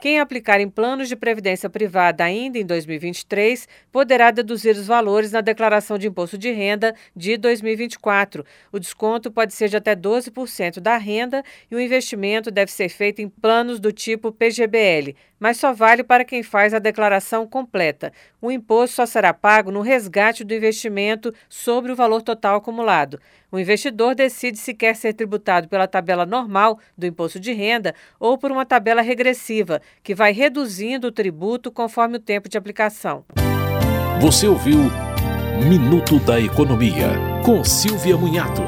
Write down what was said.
Quem aplicar em planos de previdência privada ainda em 2023 poderá deduzir os valores na declaração de imposto de renda de 2024. O desconto pode ser de até 12% da renda e o investimento deve ser feito em planos do tipo PGBL, mas só vale para quem faz a declaração completa. O imposto só será pago no resgate do investimento sobre o valor total acumulado. O investidor decide se quer ser tributado pela tabela normal do imposto de renda ou por uma tabela regressiva, que vai reduzindo o tributo conforme o tempo de aplicação. Você ouviu Minuto da Economia, com Silvia Munhato.